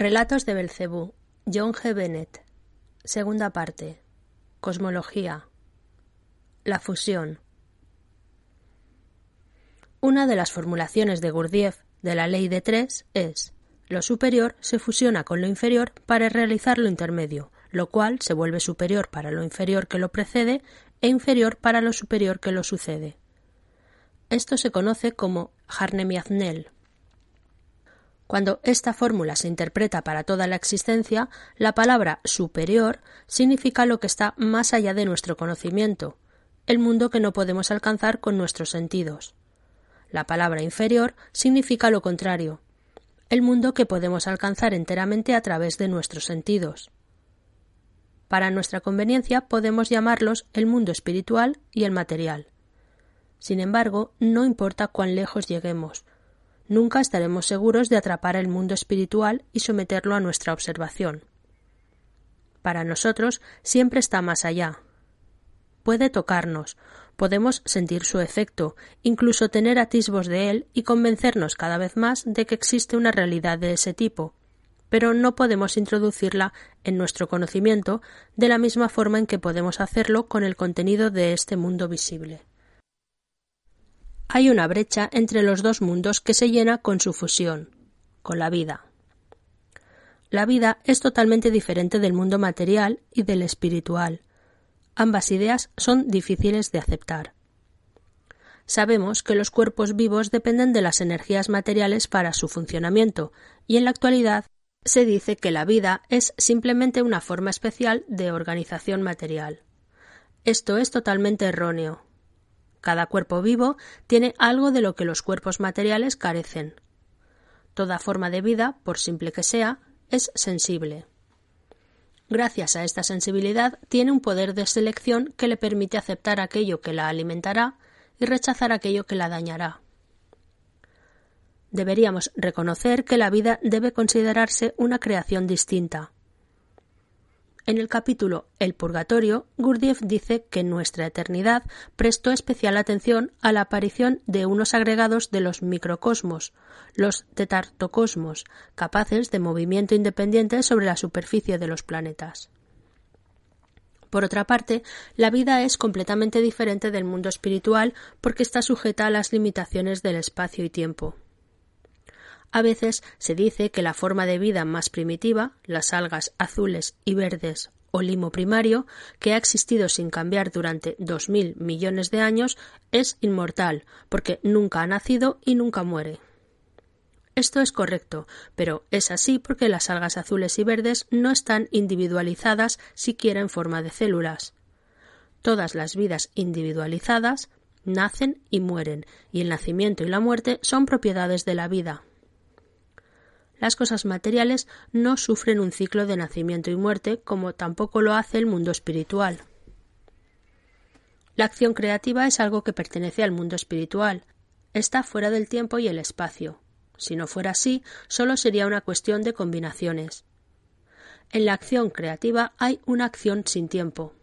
Relatos de Belcebú, John G. Bennett. Segunda parte. Cosmología. La fusión. Una de las formulaciones de Gurdjieff de la ley de tres es lo superior se fusiona con lo inferior para realizar lo intermedio, lo cual se vuelve superior para lo inferior que lo precede e inferior para lo superior que lo sucede. Esto se conoce como Harnemiaznel. Cuando esta fórmula se interpreta para toda la existencia, la palabra superior significa lo que está más allá de nuestro conocimiento, el mundo que no podemos alcanzar con nuestros sentidos. La palabra inferior significa lo contrario, el mundo que podemos alcanzar enteramente a través de nuestros sentidos. Para nuestra conveniencia podemos llamarlos el mundo espiritual y el material. Sin embargo, no importa cuán lejos lleguemos, nunca estaremos seguros de atrapar el mundo espiritual y someterlo a nuestra observación. Para nosotros siempre está más allá. Puede tocarnos, podemos sentir su efecto, incluso tener atisbos de él y convencernos cada vez más de que existe una realidad de ese tipo, pero no podemos introducirla en nuestro conocimiento de la misma forma en que podemos hacerlo con el contenido de este mundo visible. Hay una brecha entre los dos mundos que se llena con su fusión, con la vida. La vida es totalmente diferente del mundo material y del espiritual. Ambas ideas son difíciles de aceptar. Sabemos que los cuerpos vivos dependen de las energías materiales para su funcionamiento, y en la actualidad se dice que la vida es simplemente una forma especial de organización material. Esto es totalmente erróneo. Cada cuerpo vivo tiene algo de lo que los cuerpos materiales carecen. Toda forma de vida, por simple que sea, es sensible. Gracias a esta sensibilidad tiene un poder de selección que le permite aceptar aquello que la alimentará y rechazar aquello que la dañará. Deberíamos reconocer que la vida debe considerarse una creación distinta, en el capítulo El Purgatorio, Gurdjieff dice que nuestra eternidad prestó especial atención a la aparición de unos agregados de los microcosmos, los tetartocosmos, capaces de movimiento independiente sobre la superficie de los planetas. Por otra parte, la vida es completamente diferente del mundo espiritual porque está sujeta a las limitaciones del espacio y tiempo. A veces se dice que la forma de vida más primitiva, las algas azules y verdes o limo primario, que ha existido sin cambiar durante dos mil millones de años, es inmortal, porque nunca ha nacido y nunca muere. Esto es correcto, pero es así porque las algas azules y verdes no están individualizadas siquiera en forma de células. Todas las vidas individualizadas nacen y mueren, y el nacimiento y la muerte son propiedades de la vida las cosas materiales no sufren un ciclo de nacimiento y muerte como tampoco lo hace el mundo espiritual. La acción creativa es algo que pertenece al mundo espiritual, está fuera del tiempo y el espacio. Si no fuera así, solo sería una cuestión de combinaciones. En la acción creativa hay una acción sin tiempo.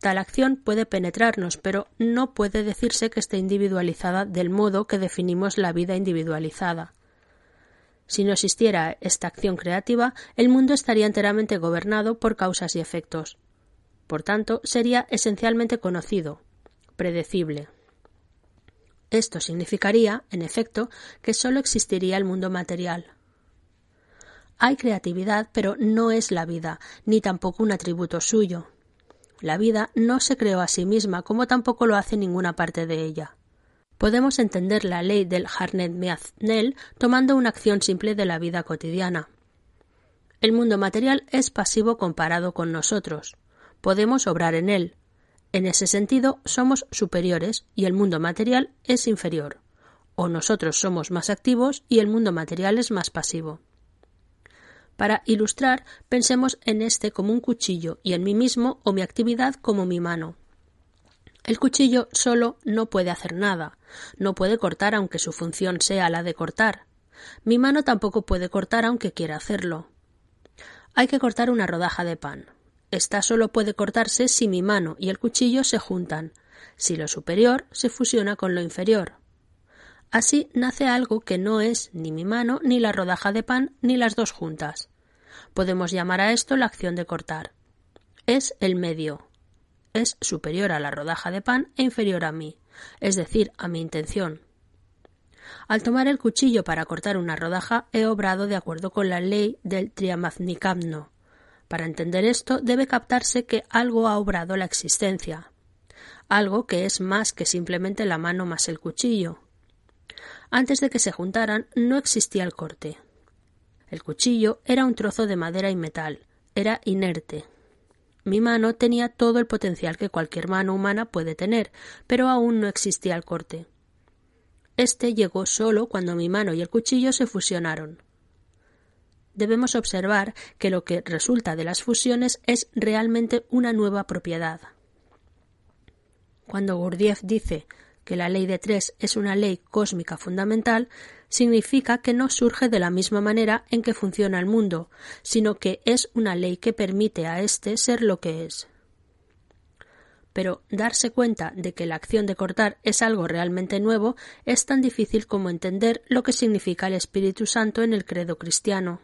Tal acción puede penetrarnos, pero no puede decirse que esté individualizada del modo que definimos la vida individualizada. Si no existiera esta acción creativa, el mundo estaría enteramente gobernado por causas y efectos. Por tanto, sería esencialmente conocido, predecible. Esto significaría, en efecto, que sólo existiría el mundo material. Hay creatividad, pero no es la vida, ni tampoco un atributo suyo. La vida no se creó a sí misma, como tampoco lo hace ninguna parte de ella. Podemos entender la ley del Harnett-Meaznell tomando una acción simple de la vida cotidiana. El mundo material es pasivo comparado con nosotros. Podemos obrar en él. En ese sentido, somos superiores y el mundo material es inferior. O nosotros somos más activos y el mundo material es más pasivo. Para ilustrar, pensemos en este como un cuchillo y en mí mismo o mi actividad como mi mano. El cuchillo solo no puede hacer nada, no puede cortar aunque su función sea la de cortar. Mi mano tampoco puede cortar aunque quiera hacerlo. Hay que cortar una rodaja de pan. Esta solo puede cortarse si mi mano y el cuchillo se juntan, si lo superior se fusiona con lo inferior. Así nace algo que no es ni mi mano, ni la rodaja de pan, ni las dos juntas. Podemos llamar a esto la acción de cortar. Es el medio. Es superior a la rodaja de pan e inferior a mí, es decir, a mi intención. Al tomar el cuchillo para cortar una rodaja, he obrado de acuerdo con la ley del triamaznicamno. Para entender esto, debe captarse que algo ha obrado la existencia, algo que es más que simplemente la mano más el cuchillo. Antes de que se juntaran, no existía el corte. El cuchillo era un trozo de madera y metal, era inerte. Mi mano tenía todo el potencial que cualquier mano humana puede tener, pero aún no existía el corte. Este llegó solo cuando mi mano y el cuchillo se fusionaron. Debemos observar que lo que resulta de las fusiones es realmente una nueva propiedad. Cuando Gurdjieff dice que la ley de tres es una ley cósmica fundamental, significa que no surge de la misma manera en que funciona el mundo, sino que es una ley que permite a éste ser lo que es. Pero darse cuenta de que la acción de cortar es algo realmente nuevo es tan difícil como entender lo que significa el Espíritu Santo en el credo cristiano.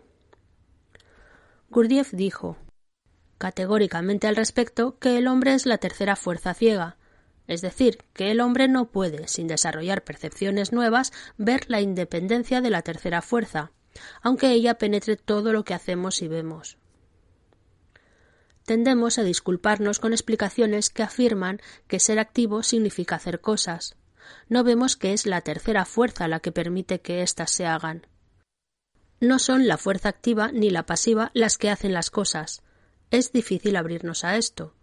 Gurdjieff dijo categóricamente al respecto que el hombre es la tercera fuerza ciega, es decir, que el hombre no puede, sin desarrollar percepciones nuevas, ver la independencia de la tercera fuerza, aunque ella penetre todo lo que hacemos y vemos. Tendemos a disculparnos con explicaciones que afirman que ser activo significa hacer cosas. No vemos que es la tercera fuerza la que permite que éstas se hagan. No son la fuerza activa ni la pasiva las que hacen las cosas. Es difícil abrirnos a esto,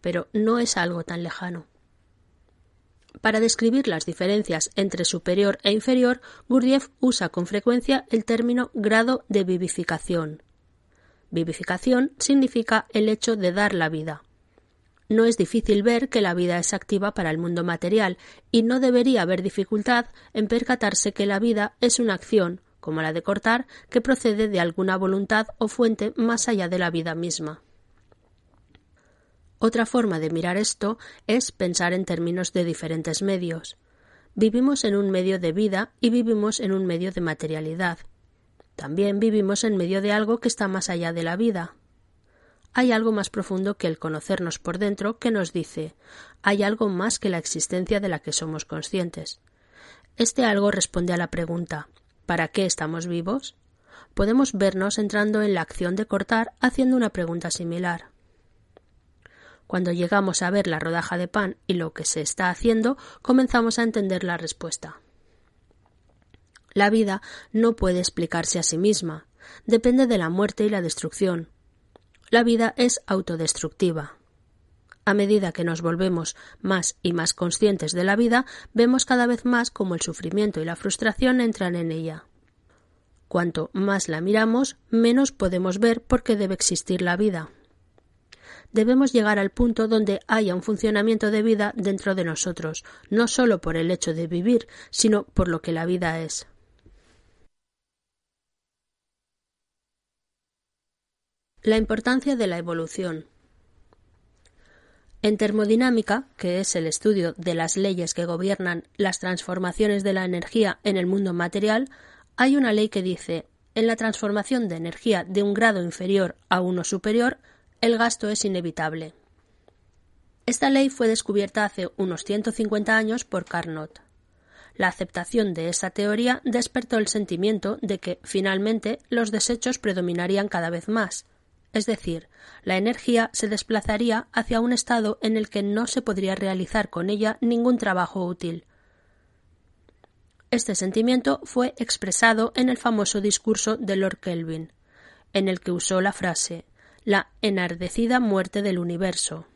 pero no es algo tan lejano. Para describir las diferencias entre superior e inferior, Gurdjieff usa con frecuencia el término grado de vivificación. Vivificación significa el hecho de dar la vida. No es difícil ver que la vida es activa para el mundo material y no debería haber dificultad en percatarse que la vida es una acción, como la de cortar, que procede de alguna voluntad o fuente más allá de la vida misma. Otra forma de mirar esto es pensar en términos de diferentes medios. Vivimos en un medio de vida y vivimos en un medio de materialidad. También vivimos en medio de algo que está más allá de la vida. Hay algo más profundo que el conocernos por dentro que nos dice hay algo más que la existencia de la que somos conscientes. Este algo responde a la pregunta ¿para qué estamos vivos? Podemos vernos entrando en la acción de cortar haciendo una pregunta similar. Cuando llegamos a ver la rodaja de pan y lo que se está haciendo, comenzamos a entender la respuesta. La vida no puede explicarse a sí misma, depende de la muerte y la destrucción. La vida es autodestructiva. A medida que nos volvemos más y más conscientes de la vida, vemos cada vez más cómo el sufrimiento y la frustración entran en ella. Cuanto más la miramos, menos podemos ver por qué debe existir la vida debemos llegar al punto donde haya un funcionamiento de vida dentro de nosotros, no solo por el hecho de vivir, sino por lo que la vida es. La importancia de la evolución. En termodinámica, que es el estudio de las leyes que gobiernan las transformaciones de la energía en el mundo material, hay una ley que dice en la transformación de energía de un grado inferior a uno superior el gasto es inevitable. Esta ley fue descubierta hace unos 150 años por Carnot. La aceptación de esa teoría despertó el sentimiento de que, finalmente, los desechos predominarían cada vez más, es decir, la energía se desplazaría hacia un estado en el que no se podría realizar con ella ningún trabajo útil. Este sentimiento fue expresado en el famoso discurso de Lord Kelvin, en el que usó la frase la enardecida muerte del universo.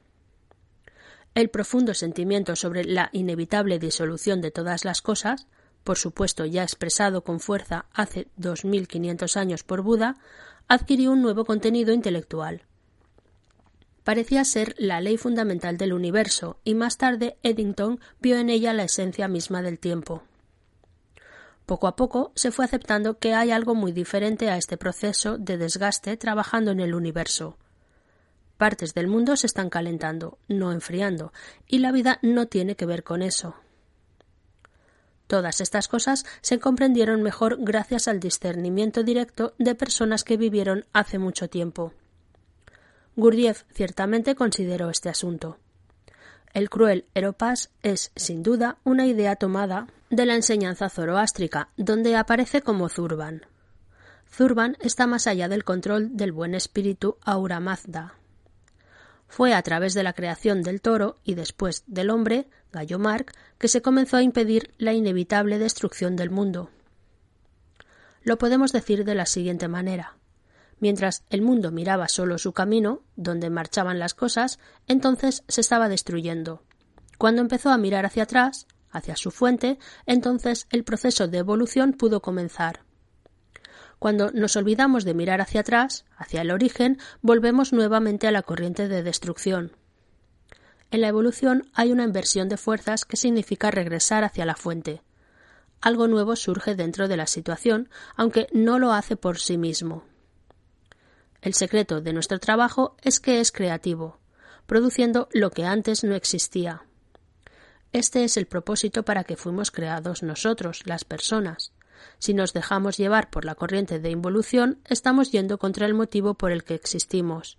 El profundo sentimiento sobre la inevitable disolución de todas las cosas, por supuesto ya expresado con fuerza hace dos mil quinientos años por Buda, adquirió un nuevo contenido intelectual. Parecía ser la ley fundamental del universo, y más tarde Eddington vio en ella la esencia misma del tiempo. Poco a poco se fue aceptando que hay algo muy diferente a este proceso de desgaste trabajando en el universo. Partes del mundo se están calentando, no enfriando, y la vida no tiene que ver con eso. Todas estas cosas se comprendieron mejor gracias al discernimiento directo de personas que vivieron hace mucho tiempo. Gurdjieff ciertamente consideró este asunto. El cruel Eropas es, sin duda, una idea tomada de la enseñanza zoroástrica, donde aparece como Zurban. Zurban está más allá del control del buen espíritu Aura Mazda. Fue a través de la creación del toro y después del hombre, Gallo Mark, que se comenzó a impedir la inevitable destrucción del mundo. Lo podemos decir de la siguiente manera. Mientras el mundo miraba solo su camino, donde marchaban las cosas, entonces se estaba destruyendo. Cuando empezó a mirar hacia atrás, hacia su fuente, entonces el proceso de evolución pudo comenzar. Cuando nos olvidamos de mirar hacia atrás, hacia el origen, volvemos nuevamente a la corriente de destrucción. En la evolución hay una inversión de fuerzas que significa regresar hacia la fuente. Algo nuevo surge dentro de la situación, aunque no lo hace por sí mismo. El secreto de nuestro trabajo es que es creativo, produciendo lo que antes no existía. Este es el propósito para que fuimos creados nosotros, las personas. Si nos dejamos llevar por la corriente de involución, estamos yendo contra el motivo por el que existimos.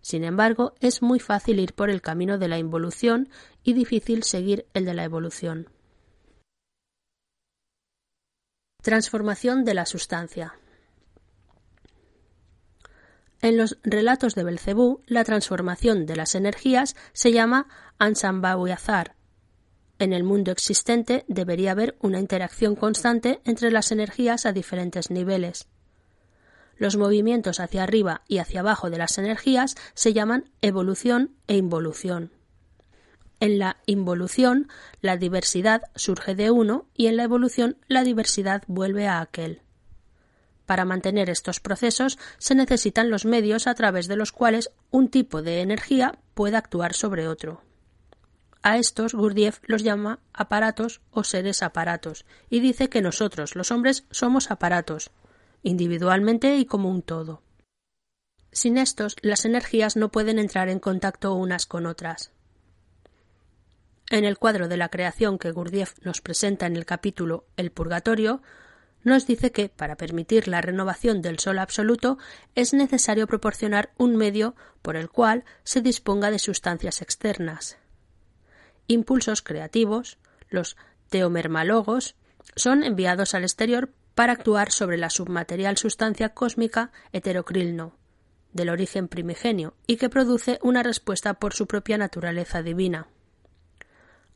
Sin embargo, es muy fácil ir por el camino de la involución y difícil seguir el de la evolución. Transformación de la sustancia. En los relatos de Belcebú, la transformación de las energías se llama Ansambauazar, en el mundo existente debería haber una interacción constante entre las energías a diferentes niveles. Los movimientos hacia arriba y hacia abajo de las energías se llaman evolución e involución. En la involución, la diversidad surge de uno y en la evolución la diversidad vuelve a aquel. Para mantener estos procesos se necesitan los medios a través de los cuales un tipo de energía puede actuar sobre otro. A estos Gurdjieff los llama aparatos o seres aparatos y dice que nosotros, los hombres, somos aparatos, individualmente y como un todo. Sin estos, las energías no pueden entrar en contacto unas con otras. En el cuadro de la creación que Gurdjieff nos presenta en el capítulo El Purgatorio, nos dice que, para permitir la renovación del Sol absoluto, es necesario proporcionar un medio por el cual se disponga de sustancias externas, impulsos creativos, los teomermalogos, son enviados al exterior para actuar sobre la submaterial sustancia cósmica heterocrilno, del origen primigenio, y que produce una respuesta por su propia naturaleza divina.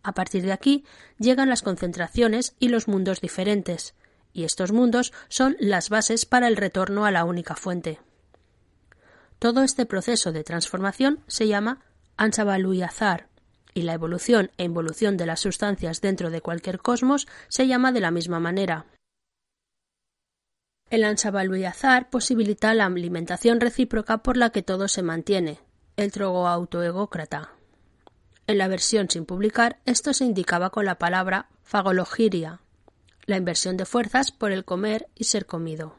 A partir de aquí llegan las concentraciones y los mundos diferentes, y estos mundos son las bases para el retorno a la única fuente. Todo este proceso de transformación se llama Ansabaluyazar, y la evolución e involución de las sustancias dentro de cualquier cosmos se llama de la misma manera. El ansabaluyazar posibilita la alimentación recíproca por la que todo se mantiene, el trogo autoegócrata. En la versión sin publicar, esto se indicaba con la palabra fagologiria, la inversión de fuerzas por el comer y ser comido.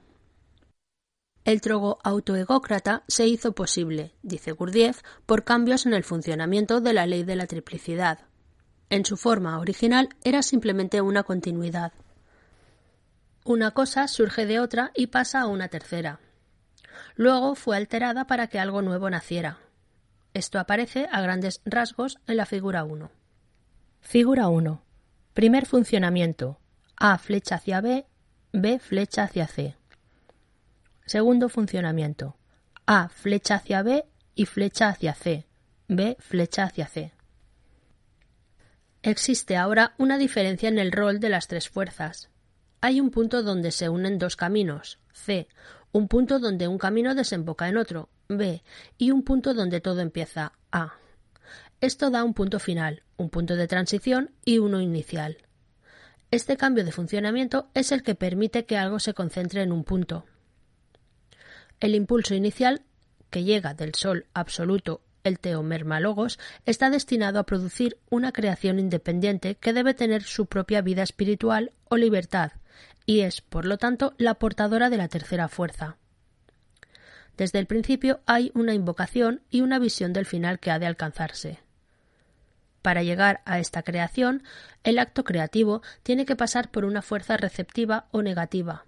El trogo autoegócrata se hizo posible, dice Gurdjieff, por cambios en el funcionamiento de la ley de la triplicidad. En su forma original era simplemente una continuidad. Una cosa surge de otra y pasa a una tercera. Luego fue alterada para que algo nuevo naciera. Esto aparece a grandes rasgos en la figura 1. Figura 1. Primer funcionamiento. A flecha hacia B, B flecha hacia C. Segundo funcionamiento. A flecha hacia B y flecha hacia C. B flecha hacia C. Existe ahora una diferencia en el rol de las tres fuerzas. Hay un punto donde se unen dos caminos, C, un punto donde un camino desemboca en otro, B, y un punto donde todo empieza, A. Esto da un punto final, un punto de transición y uno inicial. Este cambio de funcionamiento es el que permite que algo se concentre en un punto. El impulso inicial, que llega del Sol absoluto, el teomermalogos, está destinado a producir una creación independiente que debe tener su propia vida espiritual o libertad, y es, por lo tanto, la portadora de la tercera fuerza. Desde el principio hay una invocación y una visión del final que ha de alcanzarse. Para llegar a esta creación, el acto creativo tiene que pasar por una fuerza receptiva o negativa.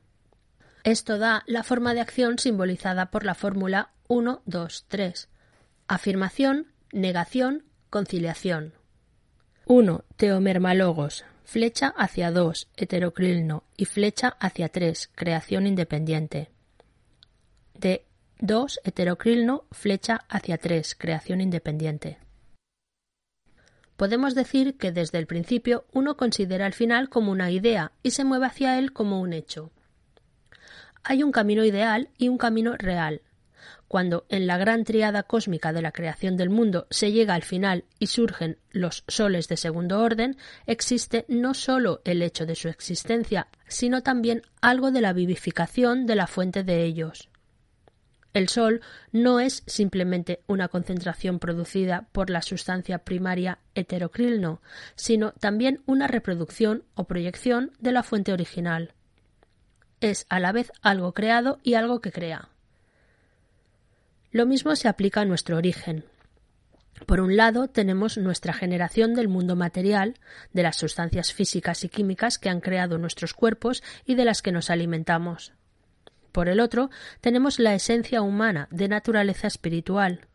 Esto da la forma de acción simbolizada por la fórmula 1, 2, 3. Afirmación, negación, conciliación. 1. Teomermalogos. Flecha hacia 2, heterocrilno, y flecha hacia 3, creación independiente. De 2, heterocrilno, flecha hacia 3, creación independiente. Podemos decir que desde el principio uno considera el final como una idea y se mueve hacia él como un hecho. Hay un camino ideal y un camino real. Cuando en la gran triada cósmica de la creación del mundo se llega al final y surgen los soles de segundo orden, existe no sólo el hecho de su existencia, sino también algo de la vivificación de la fuente de ellos. El Sol no es simplemente una concentración producida por la sustancia primaria heterocrilno, sino también una reproducción o proyección de la fuente original. Es a la vez algo creado y algo que crea. Lo mismo se aplica a nuestro origen. Por un lado, tenemos nuestra generación del mundo material, de las sustancias físicas y químicas que han creado nuestros cuerpos y de las que nos alimentamos. Por el otro, tenemos la esencia humana de naturaleza espiritual.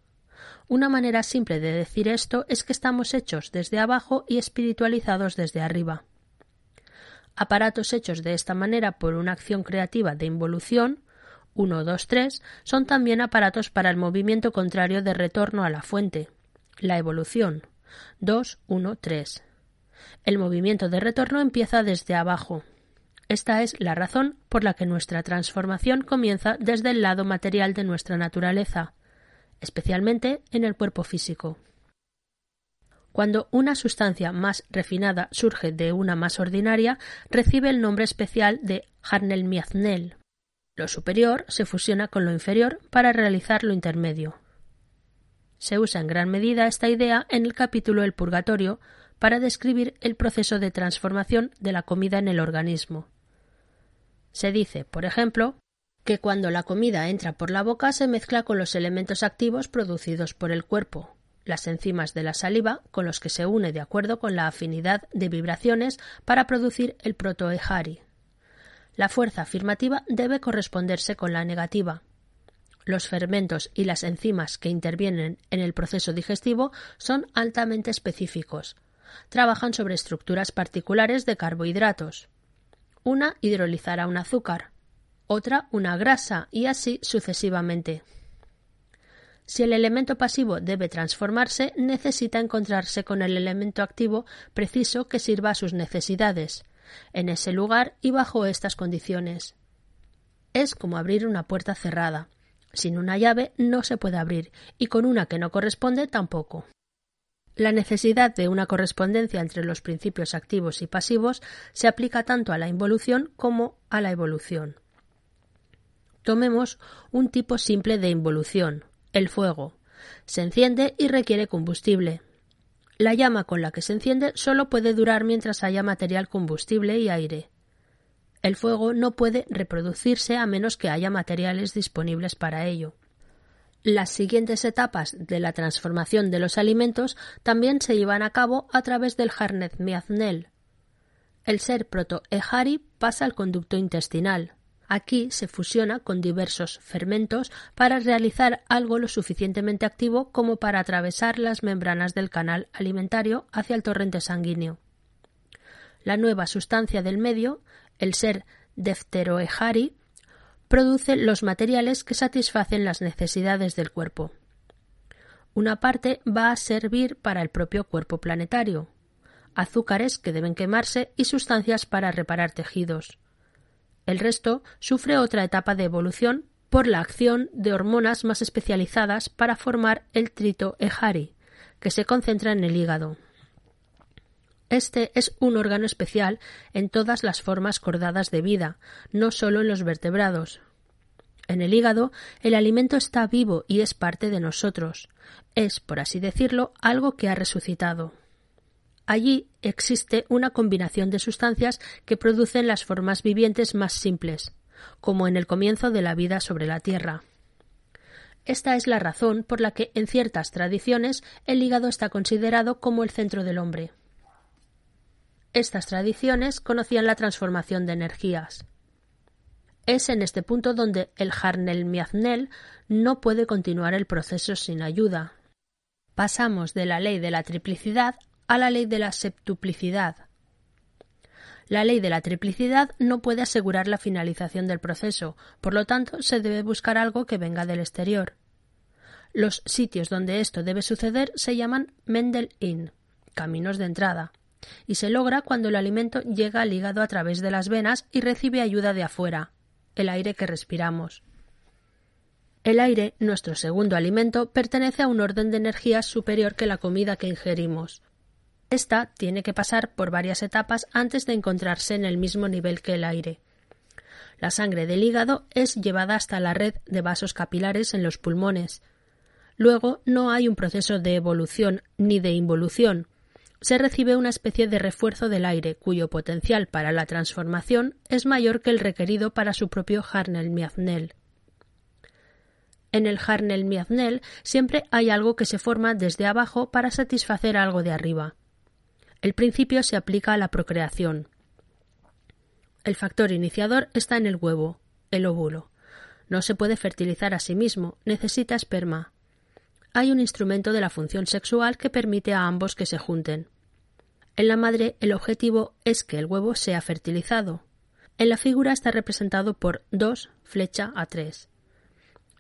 Una manera simple de decir esto es que estamos hechos desde abajo y espiritualizados desde arriba. Aparatos hechos de esta manera por una acción creativa de involución 1, 2, 3 son también aparatos para el movimiento contrario de retorno a la fuente, la evolución 2, 1, 3. El movimiento de retorno empieza desde abajo, esta es la razón por la que nuestra transformación comienza desde el lado material de nuestra naturaleza, especialmente en el cuerpo físico. Cuando una sustancia más refinada surge de una más ordinaria, recibe el nombre especial de Harnel-Miaznel. Lo superior se fusiona con lo inferior para realizar lo intermedio. Se usa en gran medida esta idea en el capítulo El Purgatorio para describir el proceso de transformación de la comida en el organismo. Se dice, por ejemplo, que cuando la comida entra por la boca se mezcla con los elementos activos producidos por el cuerpo, las enzimas de la saliva, con los que se une de acuerdo con la afinidad de vibraciones para producir el protoehari. La fuerza afirmativa debe corresponderse con la negativa. Los fermentos y las enzimas que intervienen en el proceso digestivo son altamente específicos. Trabajan sobre estructuras particulares de carbohidratos, una hidrolizará un azúcar, otra una grasa y así sucesivamente. Si el elemento pasivo debe transformarse, necesita encontrarse con el elemento activo preciso que sirva a sus necesidades, en ese lugar y bajo estas condiciones. Es como abrir una puerta cerrada. Sin una llave no se puede abrir, y con una que no corresponde tampoco. La necesidad de una correspondencia entre los principios activos y pasivos se aplica tanto a la involución como a la evolución. Tomemos un tipo simple de involución, el fuego. Se enciende y requiere combustible. La llama con la que se enciende solo puede durar mientras haya material combustible y aire. El fuego no puede reproducirse a menos que haya materiales disponibles para ello. Las siguientes etapas de la transformación de los alimentos también se llevan a cabo a través del Harnet Miaznel. El ser proto-ehari pasa al conducto intestinal. Aquí se fusiona con diversos fermentos para realizar algo lo suficientemente activo como para atravesar las membranas del canal alimentario hacia el torrente sanguíneo. La nueva sustancia del medio, el ser defteroehari, produce los materiales que satisfacen las necesidades del cuerpo. Una parte va a servir para el propio cuerpo planetario, azúcares que deben quemarse y sustancias para reparar tejidos. El resto sufre otra etapa de evolución por la acción de hormonas más especializadas para formar el trito ehari, que se concentra en el hígado. Este es un órgano especial en todas las formas cordadas de vida, no solo en los vertebrados. En el hígado, el alimento está vivo y es parte de nosotros. Es, por así decirlo, algo que ha resucitado. Allí existe una combinación de sustancias que producen las formas vivientes más simples, como en el comienzo de la vida sobre la Tierra. Esta es la razón por la que en ciertas tradiciones el hígado está considerado como el centro del hombre. Estas tradiciones conocían la transformación de energías. Es en este punto donde el Harnel Miaznel no puede continuar el proceso sin ayuda. Pasamos de la ley de la triplicidad a la ley de la septuplicidad. La ley de la triplicidad no puede asegurar la finalización del proceso, por lo tanto se debe buscar algo que venga del exterior. Los sitios donde esto debe suceder se llaman Mendel Inn, caminos de entrada, y se logra cuando el alimento llega al hígado a través de las venas y recibe ayuda de afuera, el aire que respiramos. El aire, nuestro segundo alimento, pertenece a un orden de energías superior que la comida que ingerimos. Esta tiene que pasar por varias etapas antes de encontrarse en el mismo nivel que el aire. La sangre del hígado es llevada hasta la red de vasos capilares en los pulmones. Luego no hay un proceso de evolución ni de involución. Se recibe una especie de refuerzo del aire cuyo potencial para la transformación es mayor que el requerido para su propio Harnell-Miaznel. En el Harnell-Miaznel siempre hay algo que se forma desde abajo para satisfacer algo de arriba. El principio se aplica a la procreación. El factor iniciador está en el huevo, el óvulo. No se puede fertilizar a sí mismo, necesita esperma. Hay un instrumento de la función sexual que permite a ambos que se junten. En la madre el objetivo es que el huevo sea fertilizado. En la figura está representado por 2 flecha a 3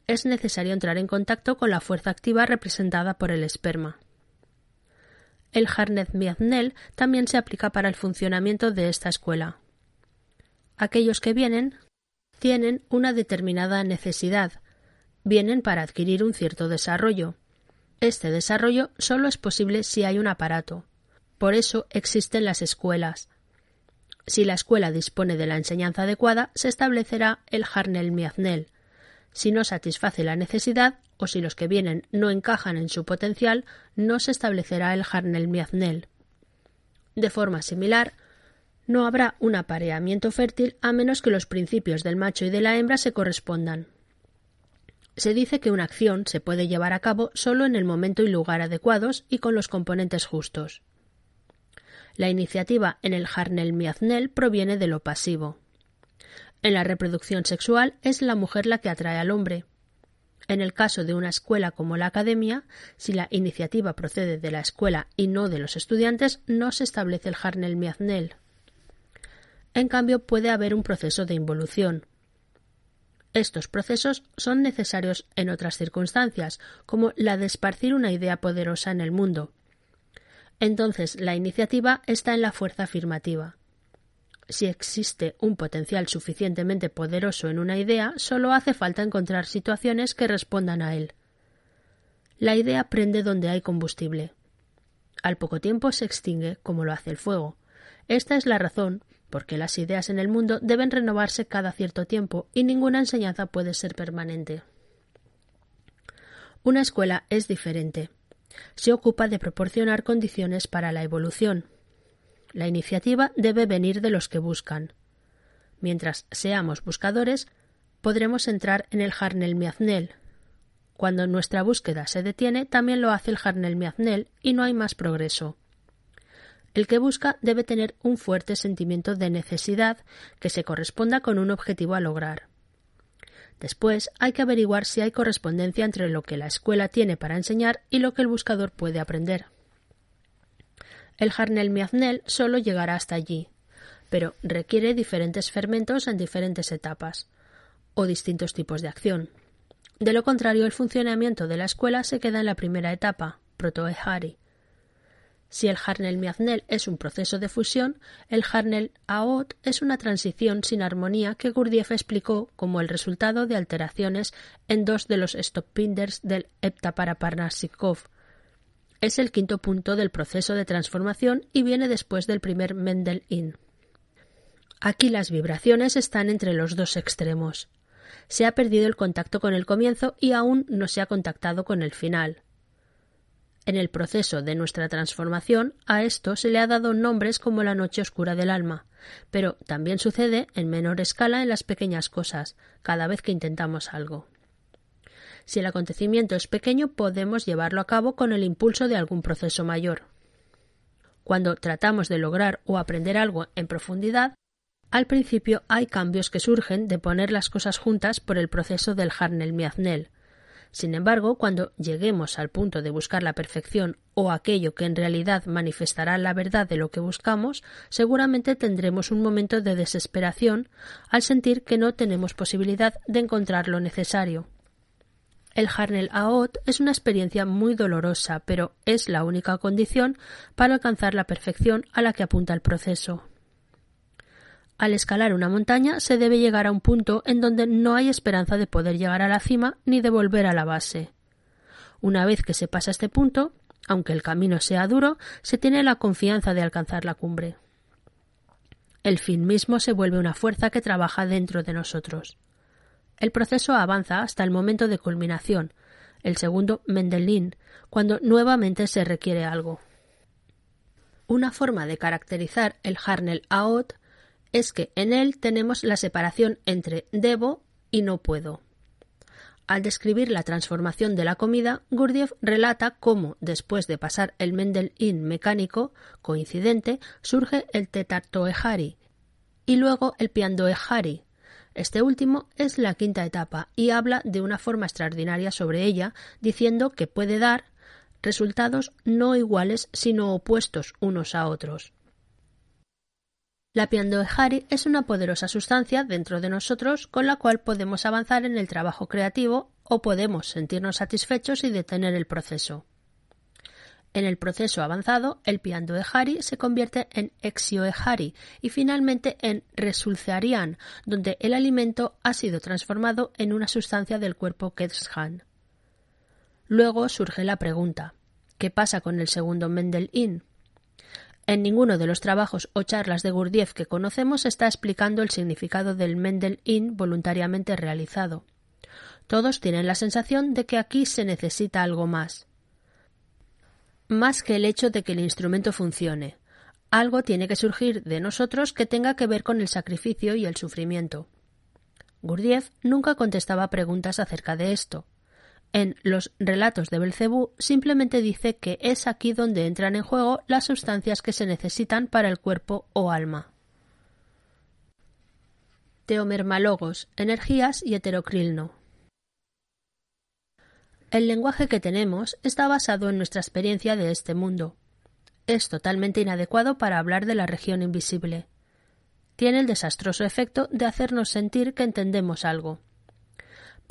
es necesario entrar en contacto con la fuerza activa representada por el esperma. El Harnett Miaznel también se aplica para el funcionamiento de esta escuela. Aquellos que vienen tienen una determinada necesidad, vienen para adquirir un cierto desarrollo. Este desarrollo solo es posible si hay un aparato. Por eso existen las escuelas. Si la escuela dispone de la enseñanza adecuada, se establecerá el Harnell Miaznel, si no satisface la necesidad o si los que vienen no encajan en su potencial, no se establecerá el Harnell-Miaznel. De forma similar, no habrá un apareamiento fértil a menos que los principios del macho y de la hembra se correspondan. Se dice que una acción se puede llevar a cabo solo en el momento y lugar adecuados y con los componentes justos. La iniciativa en el Harnell-Miaznel proviene de lo pasivo. En la reproducción sexual es la mujer la que atrae al hombre. En el caso de una escuela como la academia, si la iniciativa procede de la escuela y no de los estudiantes, no se establece el Harnell Miaznel. En cambio, puede haber un proceso de involución. Estos procesos son necesarios en otras circunstancias, como la de esparcir una idea poderosa en el mundo. Entonces, la iniciativa está en la fuerza afirmativa. Si existe un potencial suficientemente poderoso en una idea, solo hace falta encontrar situaciones que respondan a él. La idea prende donde hay combustible. Al poco tiempo se extingue, como lo hace el fuego. Esta es la razón por qué las ideas en el mundo deben renovarse cada cierto tiempo y ninguna enseñanza puede ser permanente. Una escuela es diferente. Se ocupa de proporcionar condiciones para la evolución, la iniciativa debe venir de los que buscan. Mientras seamos buscadores, podremos entrar en el Harnell Miaznel. Cuando nuestra búsqueda se detiene, también lo hace el Harnell Miaznel y no hay más progreso. El que busca debe tener un fuerte sentimiento de necesidad que se corresponda con un objetivo a lograr. Después hay que averiguar si hay correspondencia entre lo que la escuela tiene para enseñar y lo que el buscador puede aprender. El Harnell Miaznel solo llegará hasta allí, pero requiere diferentes fermentos en diferentes etapas o distintos tipos de acción. De lo contrario, el funcionamiento de la escuela se queda en la primera etapa, protoehari. Si el Harnell Miaznel es un proceso de fusión, el Harnell Aot es una transición sin armonía que Gurdjieff explicó como el resultado de alteraciones en dos de los stoppinders del Heptaparaparnassikov, es el quinto punto del proceso de transformación y viene después del primer Mendel-In. Aquí las vibraciones están entre los dos extremos. Se ha perdido el contacto con el comienzo y aún no se ha contactado con el final. En el proceso de nuestra transformación a esto se le ha dado nombres como la noche oscura del alma, pero también sucede en menor escala en las pequeñas cosas, cada vez que intentamos algo. Si el acontecimiento es pequeño, podemos llevarlo a cabo con el impulso de algún proceso mayor. Cuando tratamos de lograr o aprender algo en profundidad, al principio hay cambios que surgen de poner las cosas juntas por el proceso del Harnell-Miaznell. Sin embargo, cuando lleguemos al punto de buscar la perfección o aquello que en realidad manifestará la verdad de lo que buscamos, seguramente tendremos un momento de desesperación al sentir que no tenemos posibilidad de encontrar lo necesario. El Harnell Aot es una experiencia muy dolorosa, pero es la única condición para alcanzar la perfección a la que apunta el proceso. Al escalar una montaña se debe llegar a un punto en donde no hay esperanza de poder llegar a la cima ni de volver a la base. Una vez que se pasa este punto, aunque el camino sea duro, se tiene la confianza de alcanzar la cumbre. El fin mismo se vuelve una fuerza que trabaja dentro de nosotros. El proceso avanza hasta el momento de culminación, el segundo Mendelin, cuando nuevamente se requiere algo. Una forma de caracterizar el Harnell Aot es que en él tenemos la separación entre debo y no puedo. Al describir la transformación de la comida, Gurdjieff relata cómo, después de pasar el Mendel-In mecánico coincidente, surge el Tetartoehari y luego el Piandoehari. Este último es la quinta etapa y habla de una forma extraordinaria sobre ella, diciendo que puede dar resultados no iguales sino opuestos unos a otros. La Piandoehari es una poderosa sustancia dentro de nosotros con la cual podemos avanzar en el trabajo creativo o podemos sentirnos satisfechos y detener el proceso. En el proceso avanzado, el Piandoehari se convierte en Exioehari y finalmente en Resulcearian, donde el alimento ha sido transformado en una sustancia del cuerpo Ketshan. Luego surge la pregunta: ¿qué pasa con el segundo Mendel-In? En ninguno de los trabajos o charlas de Gurdjieff que conocemos está explicando el significado del Mendel-In voluntariamente realizado. Todos tienen la sensación de que aquí se necesita algo más. Más que el hecho de que el instrumento funcione. Algo tiene que surgir de nosotros que tenga que ver con el sacrificio y el sufrimiento. Gurdjieff nunca contestaba preguntas acerca de esto. En los relatos de Belcebú simplemente dice que es aquí donde entran en juego las sustancias que se necesitan para el cuerpo o alma. Teomermalogos, energías y heterocrilno. El lenguaje que tenemos está basado en nuestra experiencia de este mundo. Es totalmente inadecuado para hablar de la región invisible. Tiene el desastroso efecto de hacernos sentir que entendemos algo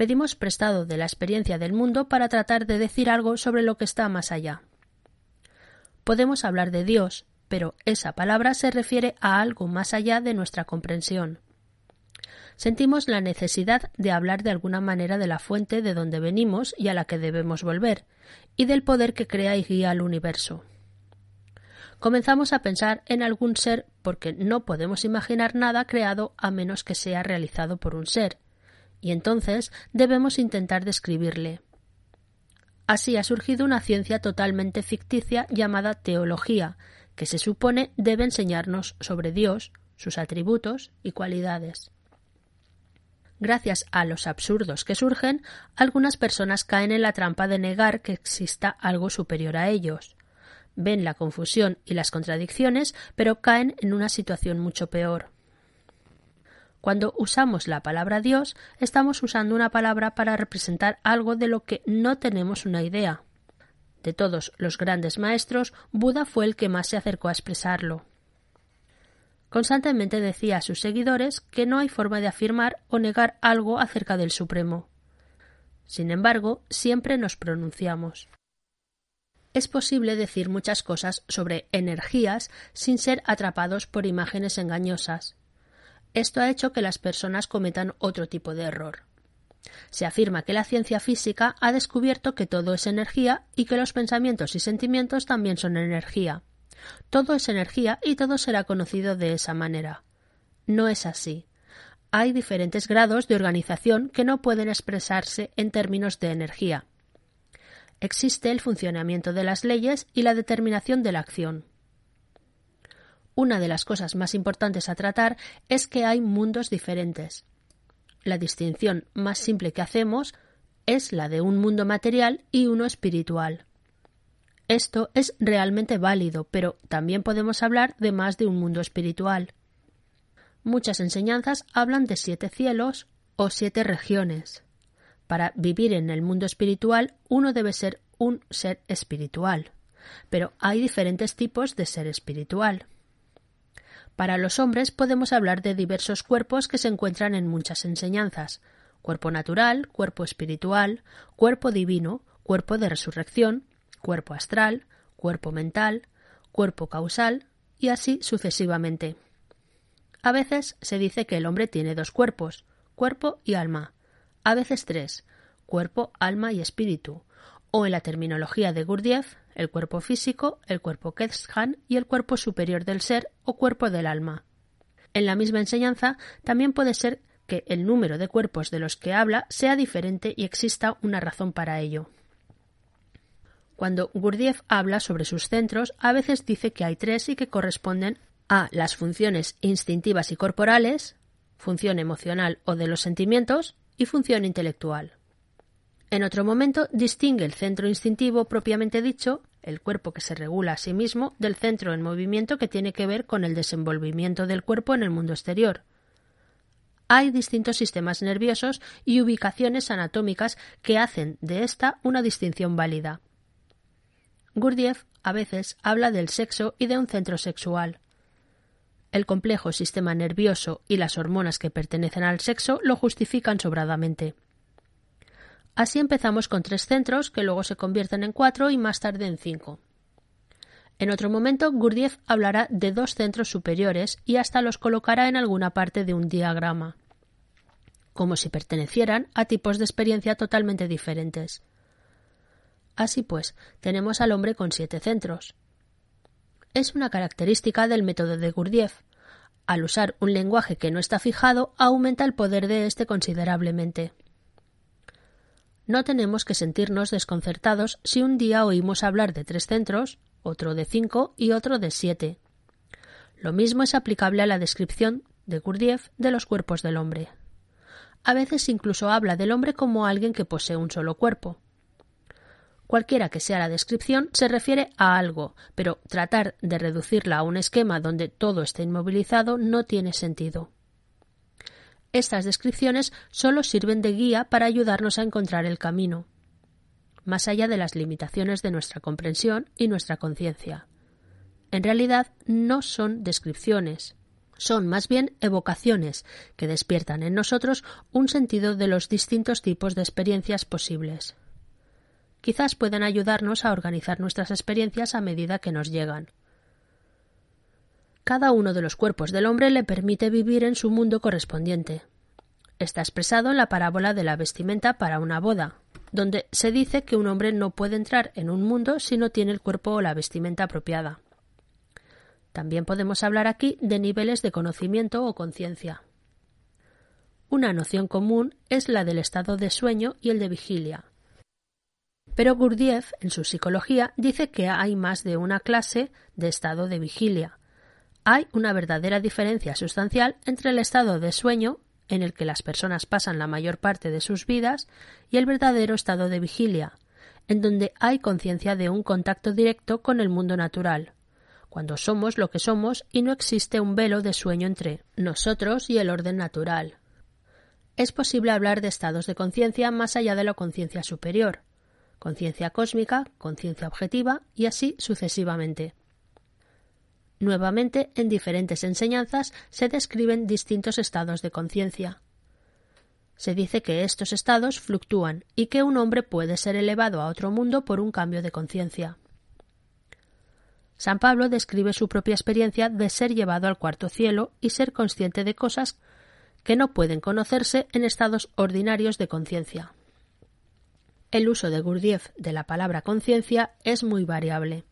pedimos prestado de la experiencia del mundo para tratar de decir algo sobre lo que está más allá. Podemos hablar de Dios, pero esa palabra se refiere a algo más allá de nuestra comprensión. Sentimos la necesidad de hablar de alguna manera de la fuente de donde venimos y a la que debemos volver, y del poder que crea y guía al universo. Comenzamos a pensar en algún ser porque no podemos imaginar nada creado a menos que sea realizado por un ser, y entonces debemos intentar describirle. Así ha surgido una ciencia totalmente ficticia llamada teología, que se supone debe enseñarnos sobre Dios, sus atributos y cualidades. Gracias a los absurdos que surgen, algunas personas caen en la trampa de negar que exista algo superior a ellos. Ven la confusión y las contradicciones, pero caen en una situación mucho peor. Cuando usamos la palabra Dios, estamos usando una palabra para representar algo de lo que no tenemos una idea. De todos los grandes maestros, Buda fue el que más se acercó a expresarlo. Constantemente decía a sus seguidores que no hay forma de afirmar o negar algo acerca del Supremo. Sin embargo, siempre nos pronunciamos. Es posible decir muchas cosas sobre energías sin ser atrapados por imágenes engañosas. Esto ha hecho que las personas cometan otro tipo de error. Se afirma que la ciencia física ha descubierto que todo es energía y que los pensamientos y sentimientos también son energía. Todo es energía y todo será conocido de esa manera. No es así. Hay diferentes grados de organización que no pueden expresarse en términos de energía. Existe el funcionamiento de las leyes y la determinación de la acción. Una de las cosas más importantes a tratar es que hay mundos diferentes. La distinción más simple que hacemos es la de un mundo material y uno espiritual. Esto es realmente válido, pero también podemos hablar de más de un mundo espiritual. Muchas enseñanzas hablan de siete cielos o siete regiones. Para vivir en el mundo espiritual uno debe ser un ser espiritual. Pero hay diferentes tipos de ser espiritual. Para los hombres podemos hablar de diversos cuerpos que se encuentran en muchas enseñanzas. Cuerpo natural, cuerpo espiritual, cuerpo divino, cuerpo de resurrección, cuerpo astral, cuerpo mental, cuerpo causal y así sucesivamente. A veces se dice que el hombre tiene dos cuerpos, cuerpo y alma, a veces tres, cuerpo, alma y espíritu, o en la terminología de Gurdjieff, el cuerpo físico, el cuerpo Ketshan y el cuerpo superior del ser o cuerpo del alma. En la misma enseñanza también puede ser que el número de cuerpos de los que habla sea diferente y exista una razón para ello. Cuando Gurdjieff habla sobre sus centros, a veces dice que hay tres y que corresponden a las funciones instintivas y corporales, función emocional o de los sentimientos y función intelectual. En otro momento distingue el centro instintivo propiamente dicho, el cuerpo que se regula a sí mismo, del centro en movimiento que tiene que ver con el desenvolvimiento del cuerpo en el mundo exterior. Hay distintos sistemas nerviosos y ubicaciones anatómicas que hacen de esta una distinción válida. Gurdjieff a veces habla del sexo y de un centro sexual. El complejo sistema nervioso y las hormonas que pertenecen al sexo lo justifican sobradamente. Así empezamos con tres centros que luego se convierten en cuatro y más tarde en cinco. En otro momento, Gurdjieff hablará de dos centros superiores y hasta los colocará en alguna parte de un diagrama, como si pertenecieran a tipos de experiencia totalmente diferentes. Así pues, tenemos al hombre con siete centros. Es una característica del método de Gurdjieff. Al usar un lenguaje que no está fijado, aumenta el poder de éste considerablemente. No tenemos que sentirnos desconcertados si un día oímos hablar de tres centros, otro de cinco y otro de siete. Lo mismo es aplicable a la descripción de Gurdjieff de los cuerpos del hombre. A veces incluso habla del hombre como alguien que posee un solo cuerpo. Cualquiera que sea la descripción, se refiere a algo, pero tratar de reducirla a un esquema donde todo esté inmovilizado no tiene sentido. Estas descripciones solo sirven de guía para ayudarnos a encontrar el camino, más allá de las limitaciones de nuestra comprensión y nuestra conciencia. En realidad no son descripciones, son más bien evocaciones que despiertan en nosotros un sentido de los distintos tipos de experiencias posibles quizás puedan ayudarnos a organizar nuestras experiencias a medida que nos llegan. Cada uno de los cuerpos del hombre le permite vivir en su mundo correspondiente. Está expresado en la parábola de la vestimenta para una boda, donde se dice que un hombre no puede entrar en un mundo si no tiene el cuerpo o la vestimenta apropiada. También podemos hablar aquí de niveles de conocimiento o conciencia. Una noción común es la del estado de sueño y el de vigilia, pero Gurdjieff, en su psicología, dice que hay más de una clase de estado de vigilia. Hay una verdadera diferencia sustancial entre el estado de sueño, en el que las personas pasan la mayor parte de sus vidas, y el verdadero estado de vigilia, en donde hay conciencia de un contacto directo con el mundo natural, cuando somos lo que somos y no existe un velo de sueño entre nosotros y el orden natural. Es posible hablar de estados de conciencia más allá de la conciencia superior, conciencia cósmica, conciencia objetiva y así sucesivamente. Nuevamente, en diferentes enseñanzas se describen distintos estados de conciencia. Se dice que estos estados fluctúan y que un hombre puede ser elevado a otro mundo por un cambio de conciencia. San Pablo describe su propia experiencia de ser llevado al cuarto cielo y ser consciente de cosas que no pueden conocerse en estados ordinarios de conciencia. El uso de Gurdjieff de la palabra conciencia es muy variable.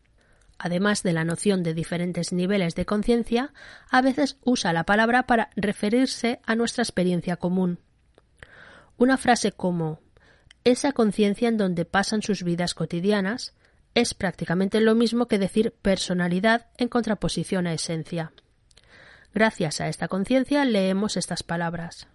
Además de la noción de diferentes niveles de conciencia, a veces usa la palabra para referirse a nuestra experiencia común. Una frase como esa conciencia en donde pasan sus vidas cotidianas es prácticamente lo mismo que decir personalidad en contraposición a esencia. Gracias a esta conciencia leemos estas palabras.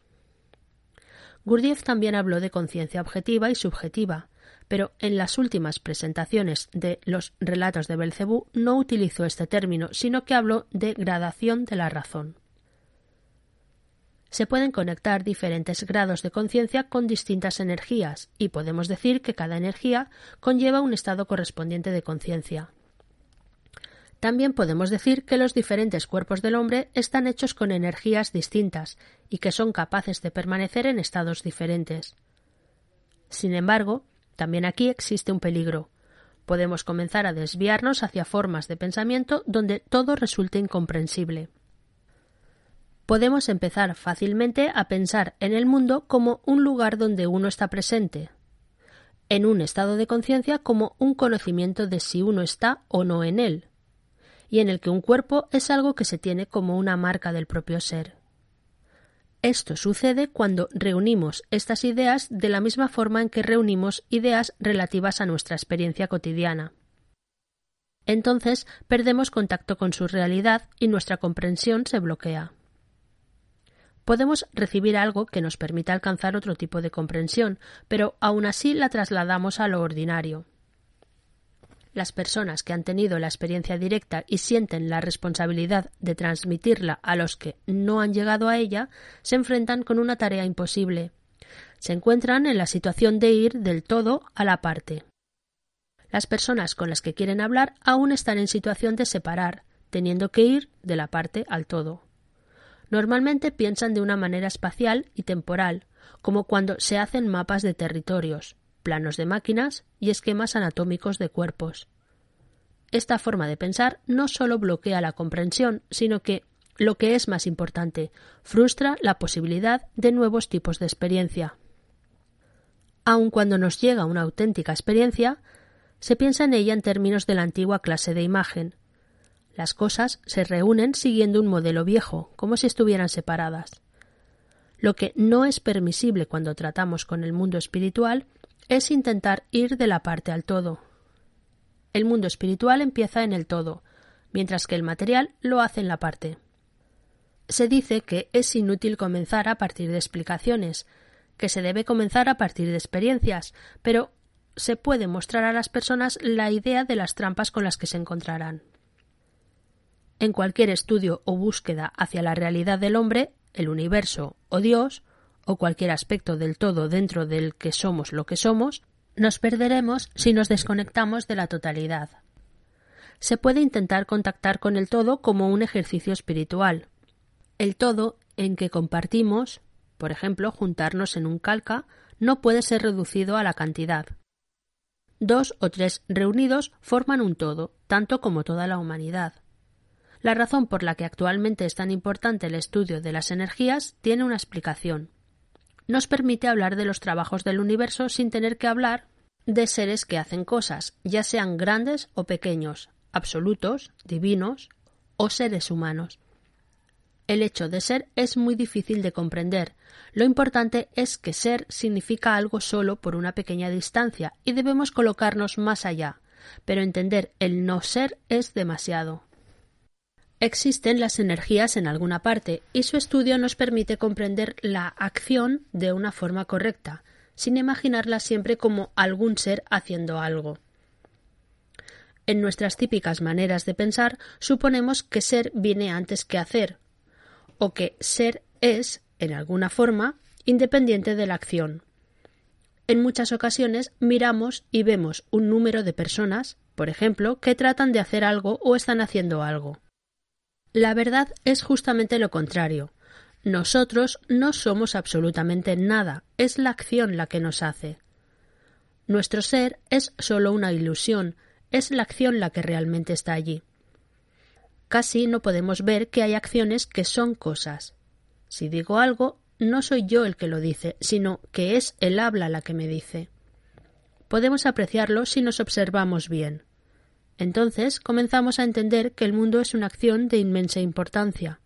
Gurdjieff también habló de conciencia objetiva y subjetiva, pero en las últimas presentaciones de los relatos de Belcebú no utilizó este término, sino que habló de gradación de la razón. Se pueden conectar diferentes grados de conciencia con distintas energías, y podemos decir que cada energía conlleva un estado correspondiente de conciencia. También podemos decir que los diferentes cuerpos del hombre están hechos con energías distintas y que son capaces de permanecer en estados diferentes. Sin embargo, también aquí existe un peligro. Podemos comenzar a desviarnos hacia formas de pensamiento donde todo resulte incomprensible. Podemos empezar fácilmente a pensar en el mundo como un lugar donde uno está presente, en un estado de conciencia como un conocimiento de si uno está o no en él, y en el que un cuerpo es algo que se tiene como una marca del propio ser. Esto sucede cuando reunimos estas ideas de la misma forma en que reunimos ideas relativas a nuestra experiencia cotidiana. Entonces perdemos contacto con su realidad y nuestra comprensión se bloquea. Podemos recibir algo que nos permita alcanzar otro tipo de comprensión, pero aún así la trasladamos a lo ordinario. Las personas que han tenido la experiencia directa y sienten la responsabilidad de transmitirla a los que no han llegado a ella se enfrentan con una tarea imposible. Se encuentran en la situación de ir del todo a la parte. Las personas con las que quieren hablar aún están en situación de separar, teniendo que ir de la parte al todo. Normalmente piensan de una manera espacial y temporal, como cuando se hacen mapas de territorios, planos de máquinas y esquemas anatómicos de cuerpos. Esta forma de pensar no solo bloquea la comprensión, sino que, lo que es más importante, frustra la posibilidad de nuevos tipos de experiencia. Aun cuando nos llega una auténtica experiencia, se piensa en ella en términos de la antigua clase de imagen. Las cosas se reúnen siguiendo un modelo viejo, como si estuvieran separadas. Lo que no es permisible cuando tratamos con el mundo espiritual es intentar ir de la parte al todo. El mundo espiritual empieza en el todo, mientras que el material lo hace en la parte. Se dice que es inútil comenzar a partir de explicaciones, que se debe comenzar a partir de experiencias, pero se puede mostrar a las personas la idea de las trampas con las que se encontrarán. En cualquier estudio o búsqueda hacia la realidad del hombre, el universo o Dios, o cualquier aspecto del todo dentro del que somos lo que somos, nos perderemos si nos desconectamos de la totalidad. Se puede intentar contactar con el todo como un ejercicio espiritual. El todo en que compartimos, por ejemplo, juntarnos en un calca, no puede ser reducido a la cantidad. Dos o tres reunidos forman un todo, tanto como toda la humanidad. La razón por la que actualmente es tan importante el estudio de las energías tiene una explicación nos permite hablar de los trabajos del universo sin tener que hablar de seres que hacen cosas, ya sean grandes o pequeños, absolutos, divinos o seres humanos. El hecho de ser es muy difícil de comprender. Lo importante es que ser significa algo solo por una pequeña distancia y debemos colocarnos más allá, pero entender el no ser es demasiado. Existen las energías en alguna parte y su estudio nos permite comprender la acción de una forma correcta, sin imaginarla siempre como algún ser haciendo algo. En nuestras típicas maneras de pensar suponemos que ser viene antes que hacer, o que ser es, en alguna forma, independiente de la acción. En muchas ocasiones miramos y vemos un número de personas, por ejemplo, que tratan de hacer algo o están haciendo algo. La verdad es justamente lo contrario. Nosotros no somos absolutamente nada, es la acción la que nos hace. Nuestro ser es solo una ilusión, es la acción la que realmente está allí. Casi no podemos ver que hay acciones que son cosas. Si digo algo, no soy yo el que lo dice, sino que es el habla la que me dice. Podemos apreciarlo si nos observamos bien. Entonces comenzamos a entender que el mundo es una acción de inmensa importancia.